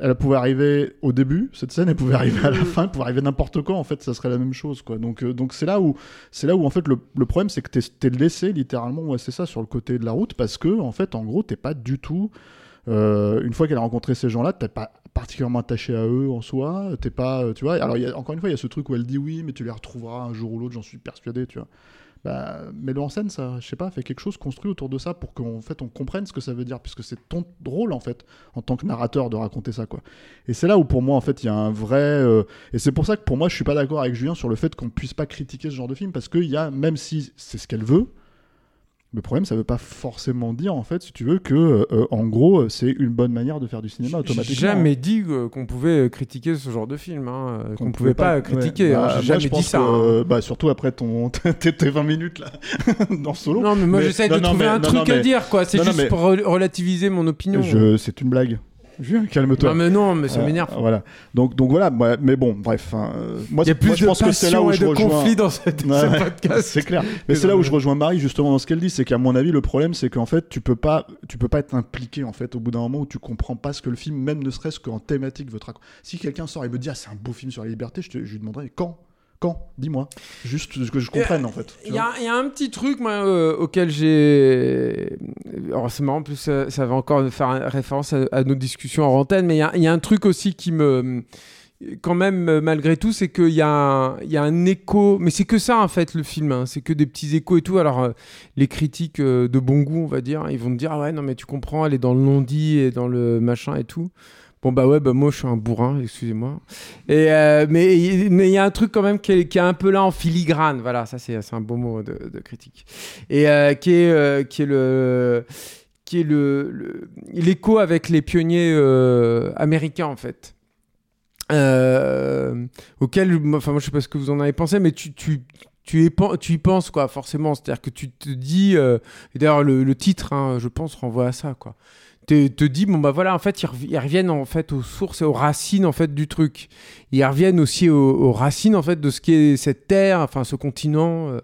elle pouvait arriver au début, cette scène, elle pouvait arriver à la fin, elle pouvait arriver n'importe quand, en fait, ça serait la même chose, quoi. Donc, euh, donc c'est là où, c'est là où, en fait, le, le problème, c'est que t'es, t'es laissé, littéralement, ouais, c'est ça, sur le côté de la route, parce que, en fait, en gros, t'es pas du tout, Euh, une fois qu'elle a rencontré ces gens-là, t'es pas particulièrement attaché à eux en soi. T'es pas, euh, tu vois. Alors, y a- encore une fois, il y a ce truc où elle dit oui, mais tu les retrouveras un jour ou l'autre, j'en suis persuadé, tu vois. Bah, mets-le en scène, ça, je sais pas, fais quelque chose construit autour de ça pour qu'en fait on comprenne ce que ça veut dire, puisque c'est ton rôle en fait, en tant que narrateur, de raconter ça, quoi. Et c'est là où pour moi, en fait, il y a un vrai. euh, Et c'est pour ça que pour moi, je suis pas d'accord avec Julien sur le fait qu'on puisse pas critiquer ce genre de film, parce qu'il y a, même si c'est ce qu'elle veut, le problème, ça veut pas forcément dire, en fait, si tu veux, que, euh, en gros, c'est une bonne manière de faire du cinéma J'ai automatiquement. jamais dit qu'on pouvait euh, critiquer ce genre de film, hein, euh, qu'on pouvait pas, critiquer. Bah, hein, moi, J'ai jamais dit ça. que, hein. bah, surtout après ton tes, tes 20 minutes là dans Solo. Non, mais moi j'essaie de non, trouver mais- un non, truc à dire, quoi. C'est juste mais- pour re- relativiser mon opinion. C'est une blague. Julien, calme-toi. Non, mais non, mais ça Euh, m'énerve. voilà. Donc, donc voilà. moi- mais bon, bref. hein, euh, moi, Il y a c'est- plus moi, je pense que c'est là où je rejoins. conflit dans cette- Ouais, ce podcast. C'est clair. Mais c'est là où je rejoins Marie justement dans ce qu'elle dit, c'est qu'à mon avis, le problème, c'est qu'en fait, tu peux pas, tu peux pas être impliqué en fait au bout d'un moment où tu comprends pas ce que le film, même ne serait-ce qu'en thématique, veut te raconter. Si quelqu'un sort et me dit, ah, c'est un beau film sur la liberté, je, te- je lui demanderai quand? Quand? Dis-moi. Juste que je comprenne, en fait. Il y, a- y un petit truc moi, euh, auquel j'ai. Alors c'est marrant, en plus ça, ça va encore faire référence à, à nos discussions en antenne, mais il y a, il y a un truc aussi qui me. Quand même, malgré tout, c'est qu'il y, a un- y a un écho. Mais c'est que ça, en fait, le film. hein. C'est que des petits échos et tout. Alors, euh, les critiques euh, de bon goût, on va dire, ils vont te dire Ah ouais, non, mais tu comprends, elle est dans le non-dit et dans le machin et tout. Bon bah ouais bah moi je suis un bourrin excusez-moi. Et euh, mais il y a un truc quand même qui est, qui est un peu là en filigrane. Voilà ça c'est un beau mot de, critique. Et euh, qui est euh, qui est le qui est le l'écho avec les pionniers américains en fait. Auquel enfin moi je sais pas ce que vous en avez pensé mais tu tu tu y, tu y penses quoi forcément. C'est à dire que tu te dis et d'ailleurs le, le titre hein, je pense renvoie à ça quoi te, te dis bon bah voilà en fait ils, rev- ils reviennent en fait aux sources et aux racines en fait du truc. Ils reviennent aussi aux, aux racines en fait de ce qu'est cette terre enfin ce continent euh,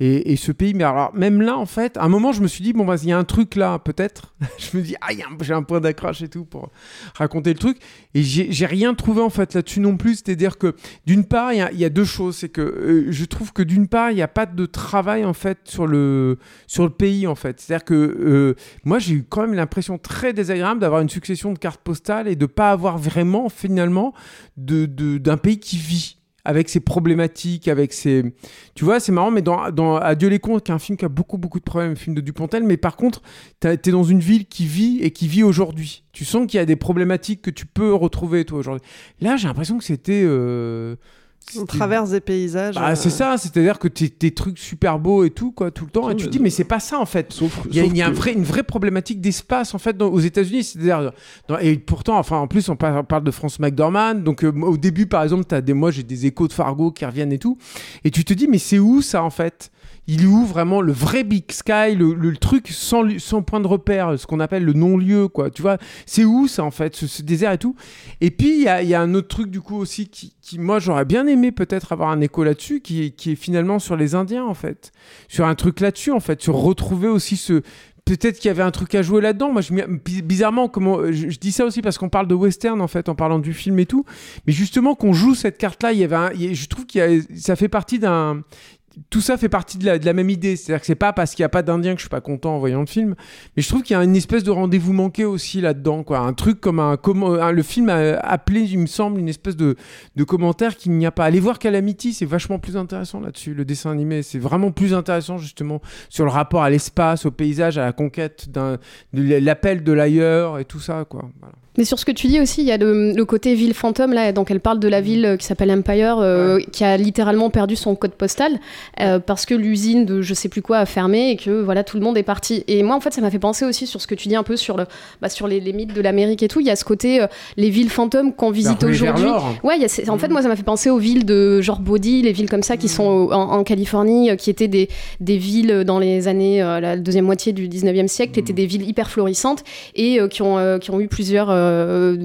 et, ce pays mais alors même là en fait à un moment je me suis dit bon bah il y a un truc là peut-être. Je me dis ah j'ai un point d'accroche et tout pour raconter le truc. Et j'ai rien trouvé en fait là-dessus non plus. C'est à dire que d'une part il y a- deux choses. C'est que euh, je trouve que d'une part il n'y a pas de travail en fait sur le sur le pays en fait. C'est à dire que euh, moi j'ai eu quand même l'impression très désagréable d'avoir une succession de cartes postales et de pas avoir vraiment finalement de de- d'un pays qui vit avec ses problématiques, avec ses... Tu vois, c'est marrant, mais dans, dans Adieu les cons, qui est un film qui a beaucoup, beaucoup de problèmes, un film de Dupontel, mais par contre, t'es dans une ville qui vit et qui vit aujourd'hui. Tu sens qu'il y a des problématiques que tu peux retrouver, toi, aujourd'hui. Là, j'ai l'impression que c'était... euh, On traverse des paysages. bah, euh, c'est ça, c'est-à-dire que t'es des trucs super beaux et tout, quoi, tout le temps, et tu te dis, mais c'est pas ça, en fait. il y a, sauf il y a un que- vrai- une vraie problématique d'espace, en fait, dans- aux États-Unis. C'est-à-dire, et pourtant, enfin, en plus, on parle, on parle de France McDormand. Donc, euh, au début, par exemple, as des, moi, j'ai des échos de Fargo qui reviennent et tout. Et tu te dis, mais c'est où ça, en fait? Il est où vraiment le vrai Big Sky, le, truc sans, sans point de repère, ce qu'on appelle le non-lieu, quoi. Tu vois, c'est où ça en fait, ce, désert et tout. Et puis il y a, un autre truc du coup aussi qui, qui, moi j'aurais bien aimé peut-être avoir un écho là-dessus, qui, est- finalement sur les Indiens en fait, sur un truc là-dessus en fait, sur retrouver aussi ce Peut-être qu'il y avait un truc à jouer là-dedans. Moi, bizarrement, comment, je, dis ça aussi parce qu'on parle de western en fait, en parlant du film et tout. Mais justement, qu'on joue cette carte-là, il y avait, un- je trouve qu'il ça fait partie d'un, tout ça fait partie de la, de la même idée. C'est-à-dire que c'est pas parce qu'il n'y a pas d'Indiens que je suis pas content en voyant le film, mais je trouve qu'il y a une espèce de rendez-vous manqué aussi là-dedans, quoi. Un truc comme un, le film a appelé, il me semble, une espèce de, de commentaire qu'il n'y a pas. Allez voir Calamity, c'est vachement plus intéressant là-dessus. Le dessin animé, c'est vraiment plus intéressant justement sur le rapport à l'espace, au paysage, à la conquête d'un, de l'appel de l'ailleurs et tout ça, quoi. Voilà. Mais sur ce que tu dis aussi, il y a le, le côté ville fantôme, là, donc elle parle de la ville euh, qui s'appelle Empire, euh, qui a littéralement perdu son code postal, euh, parce que l'usine de je sais plus quoi a fermé et que voilà, tout le monde est parti. Et moi, en fait, ça m'a fait penser aussi sur ce que tu dis un peu sur, le, bah, sur les, les mythes de l'Amérique et tout. Il y a ce côté, euh, les villes fantômes qu'on visite aujourd'hui. Ouais, y a en fait, moi, ça m'a fait penser aux villes de genre Body, les villes comme ça qui sont au- en, en Californie, euh, qui étaient des, des villes dans les années, euh, la deuxième moitié du 19e siècle, qui étaient des villes hyper florissantes et euh, qui, ont, euh, qui ont eu plusieurs. euh,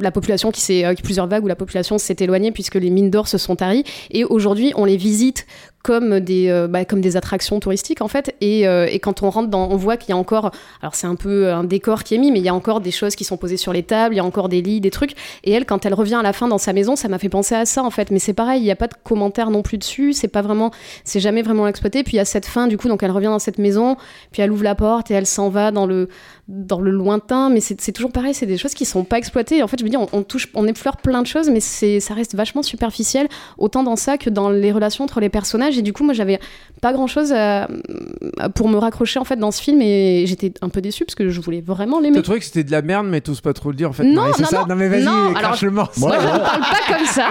la population qui s'est. euh, plusieurs vagues où la population s'est éloignée puisque les mines d'or se sont taries. Et aujourd'hui, on les visite comme des, euh, bah, comme des attractions touristiques en fait. Et, euh, et quand on rentre dans, on voit qu'il y a encore, alors c'est un peu un décor qui est mis, mais il y a encore des choses qui sont posées sur les tables, il y a encore des lits, des trucs. Et elle, quand elle revient à la fin dans sa maison, ça m'a fait penser à ça en fait. Mais c'est pareil, il n'y a pas de commentaires non plus dessus, c'est pas vraiment, c'est jamais vraiment exploité. Puis il y a cette fin du coup, donc elle revient dans cette maison, puis elle ouvre la porte et elle s'en va dans le, dans le lointain, mais c'est toujours pareil, c'est des choses qui sont pas exploitées. En fait, je me dis, on, touche, on effleure plein de choses, mais ça reste vachement superficiel, autant dans ça que dans les relations entre les personnages. Et du coup, moi, j'avais pas grand chose pour me raccrocher en fait dans ce film, et j'étais un peu déçue parce que je voulais vraiment l'aimer. T'as trouvé que c'était de la merde, mais t'oses pas trop le dire en fait. Non, Marie, c'est non, ça non, non mais vas-y, non, crache alors, le morceau. Moi, je ne parle pas comme ça.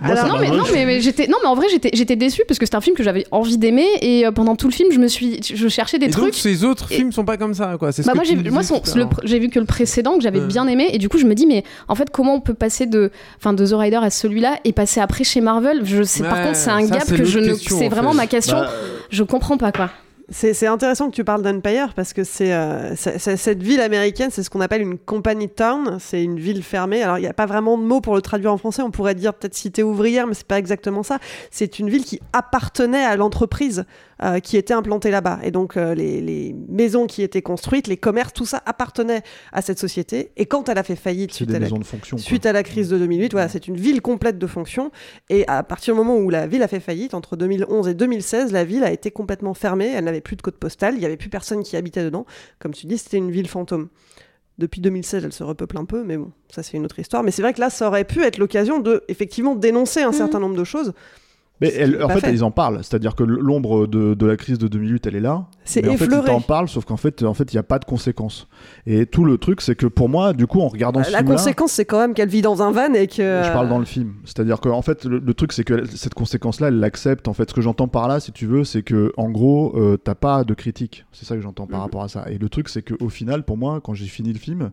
Moi, ça non, m'a mais, non, mais, mais j'étais, non, mais en vrai, j'étais, j'étais déçue parce que c'était un film que j'avais envie d'aimer et euh, pendant tout le film, je me suis, je cherchais des Et trucs. donc ces autres Et- films sont pas comme ça quoi. C'est ce Bah que moi j'ai moi son- le j'ai vu que le précédent que j'avais bien aimé et du coup je me dis mais en fait comment on peut passer de enfin de The Rider à celui-là et passer après chez Marvel? Je sais par contre c'est un ça, gap que je ne c'est en vraiment fait. ma question Bah, je comprends pas quoi C'est intéressant que tu parles d'Empire parce que c'est euh, c'est- cette ville américaine, c'est ce qu'on appelle une company town. C'est une ville fermée. Alors il n'y a pas vraiment de mot pour le traduire en français. On pourrait dire peut-être cité ouvrière, mais c'est pas exactement ça. C'est une ville qui appartenait à l'entreprise euh, qui était implantée là-bas. Et donc euh, les, les maisons qui étaient construites, les commerces, tout ça appartenait à cette société. Et quand elle a fait faillite suite à la fonction. Suite à la crise de 2008, voilà, c'est une ville complète de fonctions. Et à partir du moment où la ville a fait faillite, entre 2011 et 2016, la ville a été complètement fermée. Elle n'avait plus de code postal. Il n'y avait plus personne qui habitait dedans. Comme tu dis, c'était une ville fantôme. Depuis 2016, elle se repeuple un peu, mais bon, ça c'est une autre histoire. Mais c'est vrai que là, ça aurait pu être l'occasion de effectivement dénoncer un certain nombre de choses. Mais elle- en fait, fait. ils en parlent. C'est-à-dire que l'ombre de, de la crise de 2008, elle est là. C'est mais en fait, ils t'en parlent, sauf qu'en fait, en fait, il n'y a pas de conséquences. Et tout le truc, c'est que pour moi, du coup, en regardant ce la conséquence, c'est quand même qu'elle vit dans un van et que. je parle dans le film. C'est-à-dire que en fait, le, le truc, c'est que cette conséquence-là, elle l'accepte. En fait, ce que j'entends par là, si tu veux, c'est que en gros, euh, t'as pas de critique. C'est ça que j'entends par Mhm. rapport à ça. Et le truc, c'est qu'au final, pour moi, quand j'ai fini le film.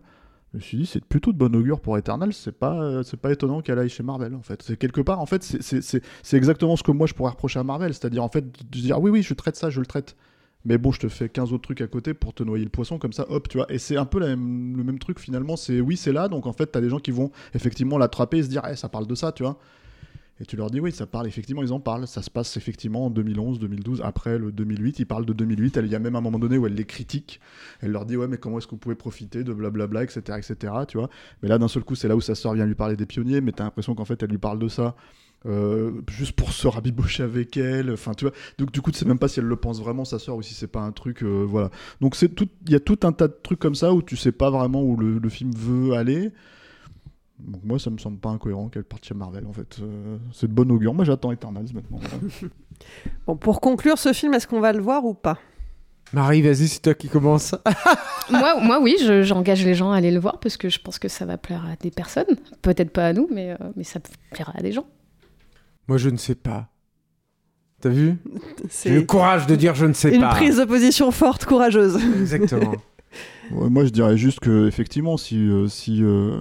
Je me suis dit, c'est plutôt de bon augure pour Eternal. C'est pas, euh, pas étonnant qu'elle aille chez Marvel. En fait, c'est quelque part, en fait, c'est- exactement ce que moi je pourrais reprocher à Marvel. C'est-à-dire, en fait, de dire, oui, oui, je traite ça, je le traite. Mais bon, je te fais 15 autres trucs à côté pour te noyer le poisson, comme ça, hop, tu vois. Et c'est un peu le même truc finalement. C'est oui, c'est là, donc en fait, t'as des gens qui vont effectivement l'attraper et se dire, Eh, ça parle de ça, tu vois. Et tu leur dis, oui, ça parle, effectivement, ils en parlent. Ça se passe effectivement en 2011, 2012, après le 2008. Ils parlent de 2008. Elle- Il y a même un moment donné où elle les critique. Elle leur dit, ouais, mais comment est-ce vous pouvez profiter de blablabla, etc., etc., tu vois. Mais là, d'un seul coup, c'est là où sa sœur vient lui parler des pionniers, mais t'as l'impression qu'en fait, elle lui parle de ça. euh, juste pour se rabibocher avec elle, enfin tu vois. Donc du coup, tu sais même pas si elle le pense vraiment sa sœur ou si c'est pas un truc, euh, voilà. Donc il y a tout un tas de trucs comme ça où tu sais pas vraiment où le film veut aller. Donc moi, ça me semble pas incohérent qu'elle parte chez Marvel en fait. Euh, c'est de bon augure. Moi, j'attends Eternals maintenant. Bon, pour conclure ce film, est-ce qu'on va le voir ou pas? Marie, vas-y, c'est toi qui commence. moi moi oui je- j'engage les gens à aller le voir parce que je pense que ça va plaire à des personnes peut-être pas à nous mais euh, mais ça plaira à des gens Moi, je ne sais pas. T'as vu? C'est J'ai le courage de dire je ne sais une pas. prise de position forte, courageuse. Exactement. Ouais, moi, je dirais juste que effectivement, si, euh, si, euh,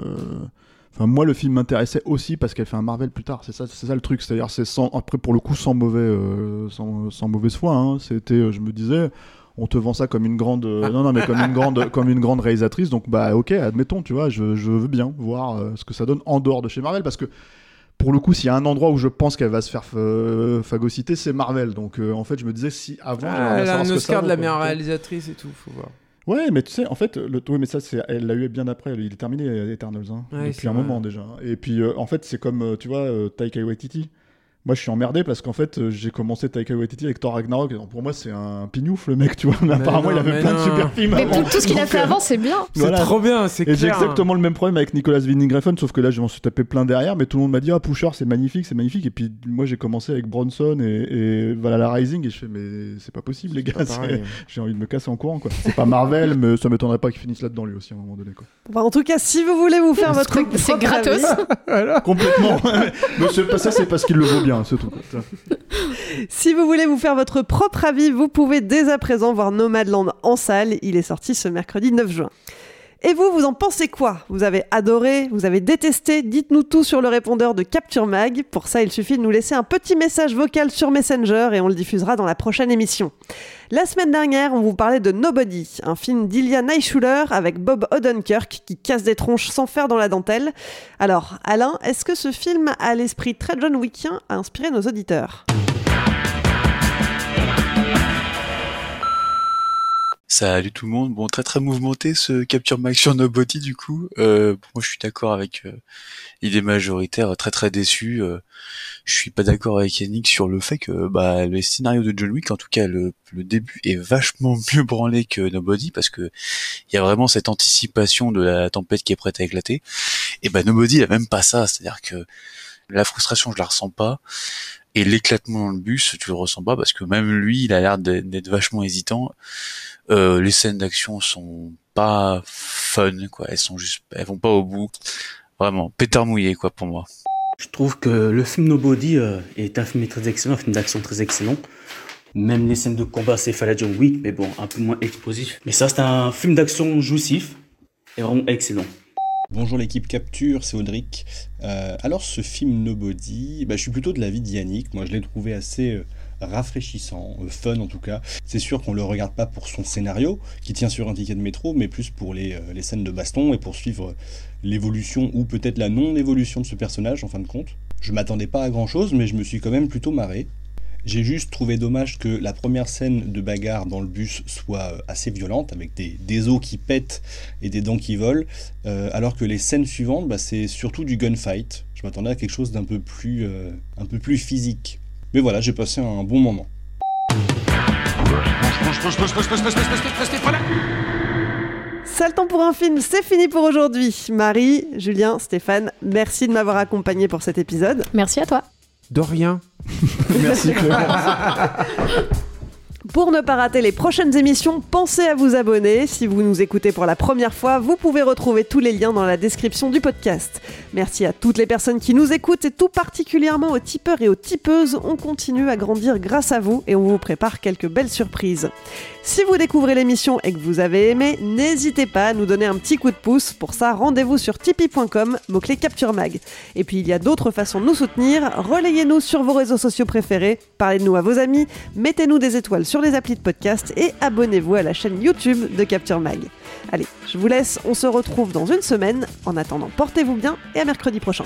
enfin, moi, le film m'intéressait aussi parce qu'elle fait un Marvel plus tard. C'est ça, c'est ça le truc. C'est-à-dire, c'est sans, après pour le coup, sans mauvais, euh, sans, sans mauvaise foi. hein. C'était, euh, je me disais. On te vend ça comme une grande, euh, non non mais comme une grande, comme une grande réalisatrice. Donc bah ok, admettons, tu vois, je, je veux bien voir euh, ce que ça donne en dehors de chez Marvel parce que pour le coup, s'il y a un endroit où je pense qu'elle va se faire phagocyter, c'est Marvel. Donc euh, en fait, je me disais si avant, Ah, elle a un ça Oscar de la meilleure réalisatrice et tout, faut voir. Ouais, mais tu sais, en fait, le... oui, mais ça, c'est... elle l'a eu bien après. Il est terminé, Eternals, hein, Ouais, depuis un vrai. moment déjà. Et puis, euh, en fait, c'est comme, euh, tu vois, euh, Taika Waititi. Moi, je suis emmerdé parce qu'en fait, euh, j'ai commencé Taika Waititi avec Thor Ragnarok. Donc, pour moi, c'est un pignouf, le mec, tu vois. Mais, apparemment, non, il avait plein de super films mais avant. tout, tout ce qu'il a fait euh, avant c'est bien C'est Voilà. trop bien, c'est Et j'ai clair. exactement le même problème avec Nicolas Winding Refn, sauf que là, je m'en suis tapé plein derrière, mais tout le monde m'a dit, ah, Pusher, c'est magnifique, c'est magnifique. Et puis, moi, j'ai commencé avec Bronson et, et Valhalla Rising, et je fais, mais c'est pas possible, les C'est gars. c'est-. J'ai envie de me casser en courant, quoi. C'est pas Marvel, mais ça m'étonnerait pas qu'ils finissent là-dedans, lui aussi, à un moment donné, quoi. En tout cas, si vous voulez vous faire votre c'est propre gratos Complètement. mais c'est pas ça, c'est parce qu'il le vaut bien, Si vous voulez vous faire votre propre avis, vous pouvez dès à présent voir Nomadland en salle. Il est sorti ce mercredi 9 juin. Et vous, vous en pensez quoi? Vous avez adoré Vous avez détesté? Dites-nous tout sur le répondeur de Capture Mag. Pour ça, il suffit de nous laisser un petit message vocal sur Messenger et on le diffusera dans la prochaine émission. La semaine dernière, on vous parlait de Nobody, un film d'Ilya Naishuller avec Bob Odenkirk qui casse des tronches sans faire dans la dentelle. Alors, Alain, est-ce que ce film a l'esprit très John Wickien à inspirer nos auditeurs? Salut tout le monde. Bon, très très mouvementé ce Capture Max sur Nobody du coup. Euh, moi je suis d'accord avec euh, l'idée majoritaire, très très déçu. Euh, je suis pas d'accord avec Yannick sur le fait que bah, le scénario de John Wick, en tout cas le, le début, est vachement mieux branlé que Nobody parce que il y a vraiment cette anticipation de la tempête qui est prête à éclater. Et bah Nobody il a même pas ça, c'est-à-dire que la frustration je la ressens pas et l'éclatement dans le bus tu le ressens pas parce que même lui il a l'air d'être vachement hésitant euh, les scènes d'action sont pas fun, quoi. Elles sont juste, elles vont pas au bout. Vraiment, pétard mouillé, quoi, pour moi. Je trouve que le film Nobody euh, est un film très excellent, un film d'action très excellent. Même les scènes de combat, c'est fait John Wick, mais bon, un peu moins explosif. Mais ça, c'est un film d'action jouissif et vraiment excellent. Bonjour l'équipe Capture, c'est Audric. Euh, alors ce film Nobody, bah, je suis plutôt de l'avis d'Yannick. Moi je l'ai trouvé assez rafraîchissant, euh, fun en tout cas. C'est sûr qu'on le regarde pas pour son scénario, qui tient sur un ticket de métro, mais plus pour les, euh, les scènes de baston et pour suivre l'évolution ou peut-être la non-évolution de ce personnage en fin de compte. Je m'attendais pas à grand chose, mais je me suis quand même plutôt marré. J'ai juste trouvé dommage que la première scène de bagarre dans le bus soit euh, assez violente, avec des, os qui pètent et des dents qui volent, alors que les scènes suivantes, bah, c'est surtout du gunfight. Je m'attendais à quelque chose d'un peu peu plus physique. Mais voilà, j'ai passé un bon moment. Sale temps pour un film, c'est fini pour aujourd'hui. Marie, Julien, Stéphane, merci de m'avoir accompagné pour cet épisode. Merci à toi. De rien. merci Clémence. Pour ne pas rater les prochaines émissions, pensez à vous abonner. Si vous nous écoutez pour la première fois, vous pouvez retrouver tous les liens dans la description du podcast. Merci à toutes les personnes qui nous écoutent et tout particulièrement aux tipeurs et aux tipeuses. On continue à grandir grâce à vous et on vous prépare quelques belles surprises. Si vous découvrez l'émission et que vous avez aimé, n'hésitez pas à nous donner un petit coup de pouce. Pour ça, rendez-vous sur tipeee.com, mot-clé Capture Mag. Et puis il y a d'autres façons de nous soutenir. Relayez-nous sur vos réseaux sociaux préférés, parlez de nous à vos amis, mettez-nous des étoiles sur les applis de podcast et abonnez-vous à la chaîne YouTube de Capture Mag. Allez, je vous laisse, on se retrouve dans une semaine. En attendant, portez-vous bien et à mercredi prochain.